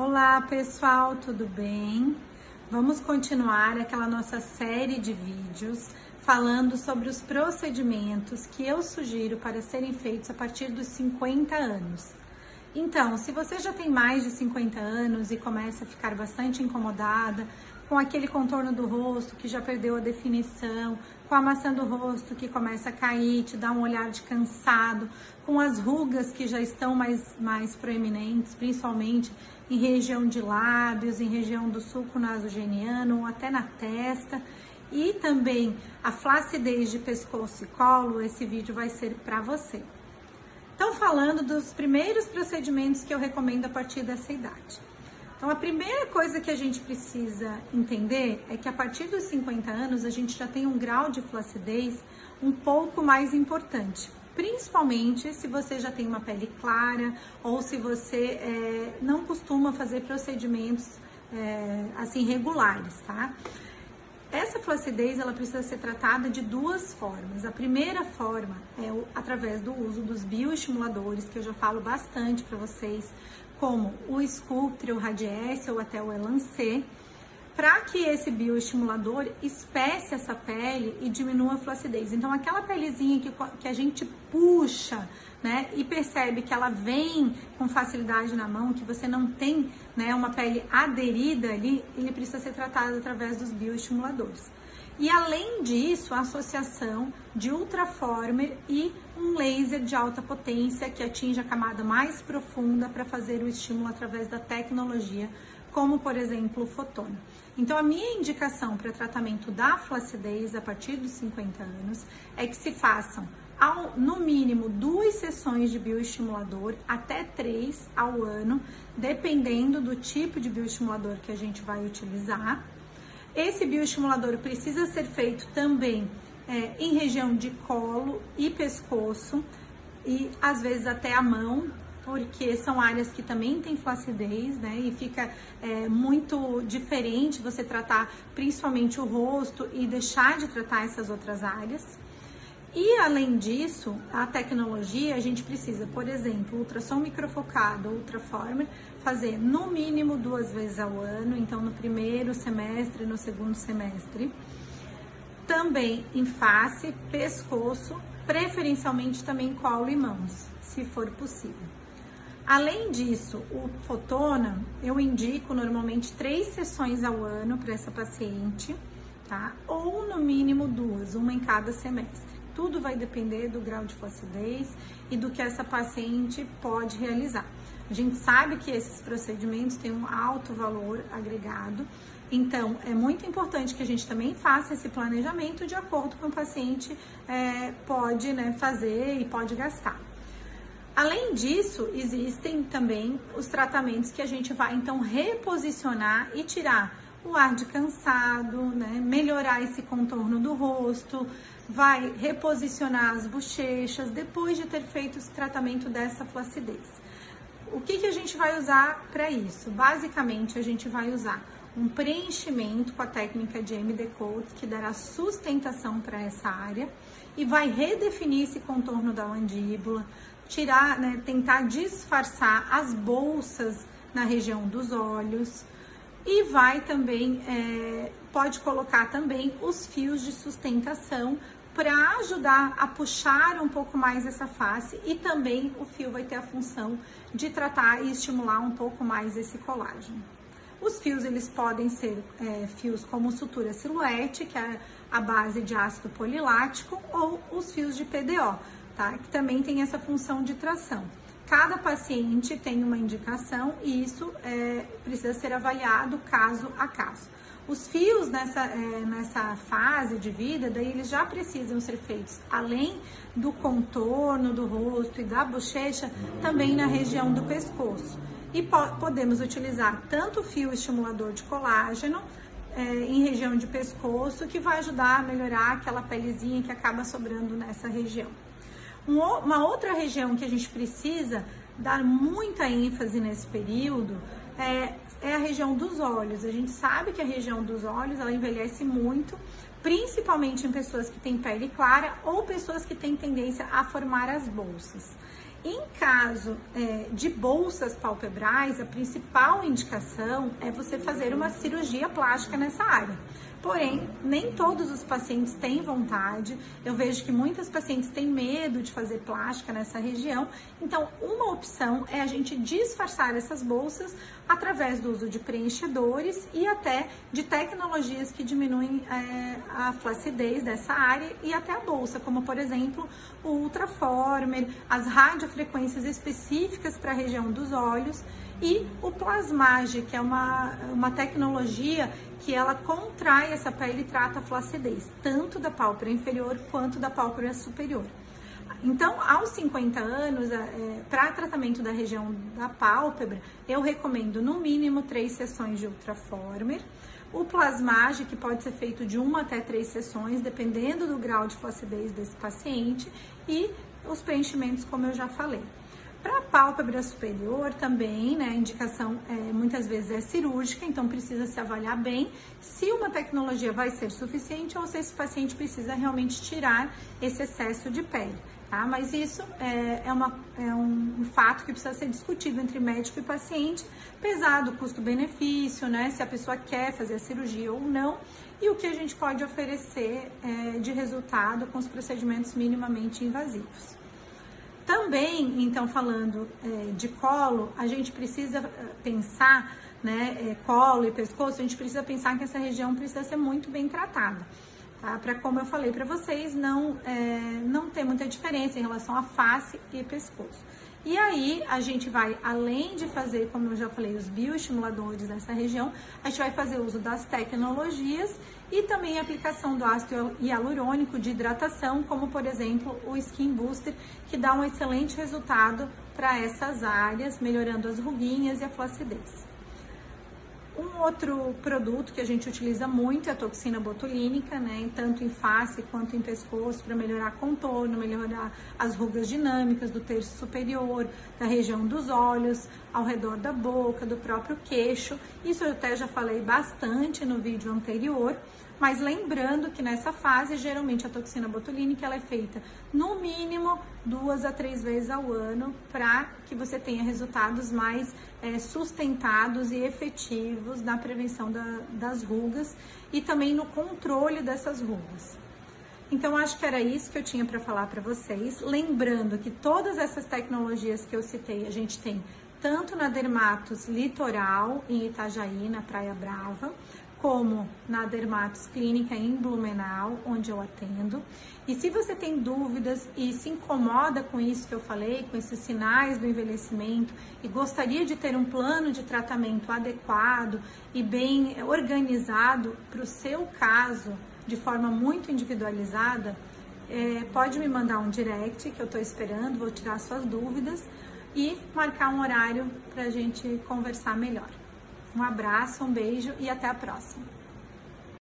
Olá pessoal, tudo bem? Vamos continuar aquela nossa série de vídeos falando sobre os procedimentos que eu sugiro para serem feitos a partir dos 50 anos. Então, se você já tem mais de 50 anos e começa a ficar bastante incomodada com aquele contorno do rosto que já perdeu a definição, com a maçã do rosto que começa a cair, te dá um olhar de cansado, com as rugas que já estão mais, mais proeminentes, principalmente em região de lábios, em região do sulco nasogeniano ou até na testa. E também a flacidez de pescoço e colo, esse vídeo vai ser para você. Então, falando dos primeiros procedimentos que eu recomendo a partir dessa idade. Então, a primeira coisa que a gente precisa entender é que a partir dos 50 anos a gente já tem um grau de flacidez um pouco mais importante principalmente se você já tem uma pele clara ou se você é, não costuma fazer procedimentos é, assim regulares, tá? Essa flacidez ela precisa ser tratada de duas formas. A primeira forma é o, através do uso dos bioestimuladores, que eu já falo bastante para vocês, como o Sculptra, o Radiesse ou até o Elancê para que esse bioestimulador espesse essa pele e diminua a flacidez. Então, aquela pelezinha que, que a gente puxa, né, e percebe que ela vem com facilidade na mão, que você não tem, né, uma pele aderida ali, ele precisa ser tratado através dos bioestimuladores. E além disso, a associação de ultraformer e um laser de alta potência que atinge a camada mais profunda para fazer o estímulo através da tecnologia como por exemplo o fotônio. Então, a minha indicação para tratamento da flacidez a partir dos 50 anos é que se façam ao, no mínimo duas sessões de bioestimulador, até três ao ano, dependendo do tipo de bioestimulador que a gente vai utilizar. Esse bioestimulador precisa ser feito também é, em região de colo e pescoço e às vezes até a mão, porque são áreas que também têm flacidez, né? E fica é, muito diferente você tratar principalmente o rosto e deixar de tratar essas outras áreas. E além disso, a tecnologia a gente precisa, por exemplo, ultrassom microfocado, ultraformer, fazer no mínimo duas vezes ao ano, então no primeiro semestre no segundo semestre. Também em face, pescoço, preferencialmente também colo e mãos, se for possível. Além disso, o Fotona, eu indico normalmente três sessões ao ano para essa paciente, tá? Ou no mínimo duas, uma em cada semestre. Tudo vai depender do grau de flacidez e do que essa paciente pode realizar. A gente sabe que esses procedimentos têm um alto valor agregado, então é muito importante que a gente também faça esse planejamento de acordo com o paciente é, pode né, fazer e pode gastar. Além disso, existem também os tratamentos que a gente vai então reposicionar e tirar o ar de cansado, né? melhorar esse contorno do rosto, vai reposicionar as bochechas depois de ter feito esse tratamento dessa flacidez. O que, que a gente vai usar para isso? Basicamente, a gente vai usar um preenchimento com a técnica de MD Coat, que dará sustentação para essa área e vai redefinir esse contorno da mandíbula, tirar, né, tentar disfarçar as bolsas na região dos olhos e vai também, é, pode colocar também os fios de sustentação para ajudar a puxar um pouco mais essa face e também o fio vai ter a função de tratar e estimular um pouco mais esse colágeno. Os fios eles podem ser é, fios como sutura silhuete, que é a base de ácido polilático, ou os fios de PDO, tá? Que também tem essa função de tração. Cada paciente tem uma indicação e isso é, precisa ser avaliado caso a caso. Os fios nessa, é, nessa fase de vida, daí eles já precisam ser feitos além do contorno do rosto e da bochecha, também na região do pescoço. E po podemos utilizar tanto fio estimulador de colágeno é, em região de pescoço, que vai ajudar a melhorar aquela pelezinha que acaba sobrando nessa região. Uma outra região que a gente precisa dar muita ênfase nesse período é, é, a região dos olhos. A gente sabe que a região dos olhos ela envelhece muito, principalmente em pessoas que têm pele clara ou pessoas que têm tendência a formar as bolsas. Em caso é, de bolsas palpebrais, a principal indicação é você fazer uma cirurgia plástica nessa área. Porém, nem todos os pacientes têm vontade. Eu vejo que muitas pacientes têm medo de fazer plástica nessa região. Então, uma opção é a gente disfarçar essas bolsas através do uso de preenchedores e até de tecnologias que diminuem é, a flacidez dessa área e até a bolsa, como por exemplo o ultraformer, as radiofrequências específicas para a região dos olhos e o plasmage, que é uma, uma tecnologia que ela contrai essa pele e trata a flacidez, tanto da pálpebra inferior quanto da pálpebra superior. Então, aos 50 anos, é, para tratamento da região da pálpebra, eu recomendo no mínimo três sessões de ultraformer. O plasmage, que pode ser feito de uma até três sessões, dependendo do grau de flacidez desse paciente, e os preenchimentos, como eu já falei. Para a pálpebra superior também, né, a indicação é, muitas vezes é cirúrgica, então precisa se avaliar bem se uma tecnologia vai ser suficiente ou se esse paciente precisa realmente tirar esse excesso de pele. Tá? Mas isso é, é, uma, é um fato que precisa ser discutido entre médico e paciente, pesado custo-benefício, né? Se a pessoa quer fazer a cirurgia ou não, e o que a gente pode oferecer é, de resultado com os procedimentos minimamente invasivos. Também, então, falando é, de colo, a gente precisa é, pensar, né, é, colo e pescoço, a gente precisa pensar que essa região precisa ser muito bem tratada. Tá? Para, como eu falei para vocês, não, é, não tem muita diferença em relação à face e pescoço. E aí, a gente vai, além de fazer, como eu já falei, os bioestimuladores nessa região, a gente vai fazer uso das tecnologias e também a aplicação do ácido hialurônico de hidratação, como por exemplo o Skin Booster, que dá um excelente resultado para essas áreas, melhorando as ruguinhas e a flacidez. Um outro produto que a gente utiliza muito é a toxina botulínica, né? Tanto em face quanto em pescoço, para melhorar contorno, melhorar as rugas dinâmicas do terço superior, da região dos olhos, ao redor da boca, do próprio queixo. Isso eu até já falei bastante no vídeo anterior. Mas lembrando que nessa fase, geralmente a toxina botulínica ela é feita no mínimo duas a três vezes ao ano para que você tenha resultados mais é, sustentados e efetivos na prevenção da, das rugas e também no controle dessas rugas. Então, acho que era isso que eu tinha para falar para vocês. Lembrando que todas essas tecnologias que eu citei, a gente tem tanto na Dermatos Litoral, em Itajaí, na Praia Brava, como na Dermatos Clínica em Blumenau, onde eu atendo. E se você tem dúvidas e se incomoda com isso que eu falei, com esses sinais do envelhecimento e gostaria de ter um plano de tratamento adequado e bem organizado para o seu caso, de forma muito individualizada, é, pode me mandar um direct que eu estou esperando, vou tirar suas dúvidas e marcar um horário para a gente conversar melhor. Um abraço, um beijo e até a próxima.